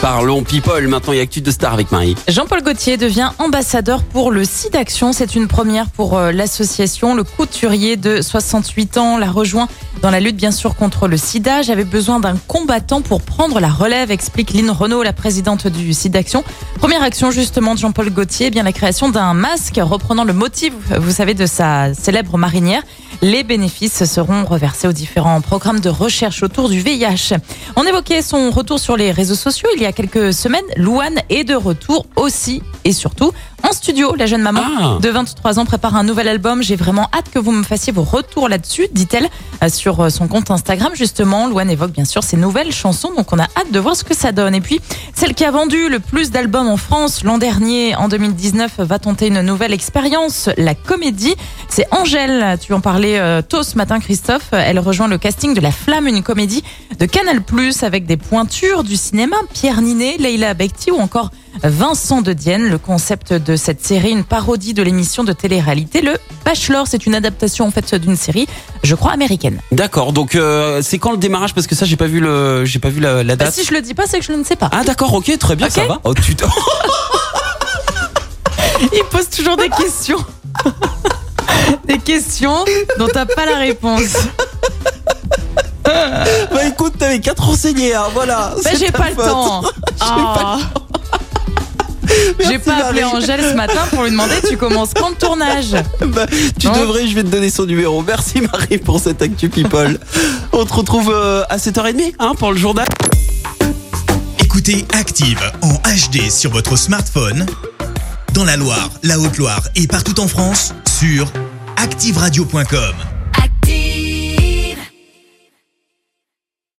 Parlons people, maintenant il y a Actu de Star avec Marie. Jean-Paul Gaultier devient ambassadeur pour le SIDAction. C'est une première pour euh, l'association. Le couturier de 68 ans l'a rejoint dans la lutte bien sûr contre le sida. J'avais besoin d'un combattant pour prendre la relève, explique Lynn Renault, la présidente du SIDAction. Première action justement de Jean-Paul Gaultier, eh bien la création d'un masque reprenant le motif, vous savez, de sa célèbre marinière. Les bénéfices seront reversés aux différents programmes de recherche autour du VIH. On évoquait son retour sur les réseaux sociaux il y a quelques semaines. Louane est de retour aussi et surtout en studio. La jeune maman Ah. de 23 ans prépare un nouvel album. J'ai vraiment hâte que vous me fassiez vos retours là-dessus, dit-elle euh, sur euh, son compte Instagram. Justement, Louane évoque bien sûr ses nouvelles chansons, donc on a hâte de voir ce que ça donne. Et puis, celle qui a vendu le plus d'albums en France l'an dernier, en 2019, va tenter une nouvelle expérience, la comédie. C'est Angèle, tu en parlais euh, tôt ce matin, Christophe. Elle rejoint le casting de La Flamme, une comédie de Canal+, avec des pointures du cinéma, Pierre Ninet, Leila Bekti ou encore Vincent de Dienne. Le concept de cette série, une parodie de l'émission de télé-réalité Le Bachelor. C'est une adaptation en fait d'une série, je crois, américaine. D'accord, donc euh, c'est quand le démarrage? Parce que ça j'ai pas vu le, j'ai pas vu la, la Bah, date. si je le dis pas, c'est que je ne sais pas. Ah d'accord, ok, très bien, ça va. Oh, tu Il pose toujours des questions. des questions dont t'as pas la réponse. bah écoute, t'avais qu'à te renseigner, hein, voilà. Bah, j'ai ta pas le temps. J'ai pas appelé Marie. Angèle ce matin pour lui demander tu commences quand le tournage? Bah, tu Non? devrais, je vais te donner son numéro. Merci Marie pour cette Actu People. On te retrouve euh, à 7h30 hein, pour le journal. Écoutez Active en HD sur votre smartphone, dans la Loire, la Haute-Loire et partout en France, sur activeradio.com.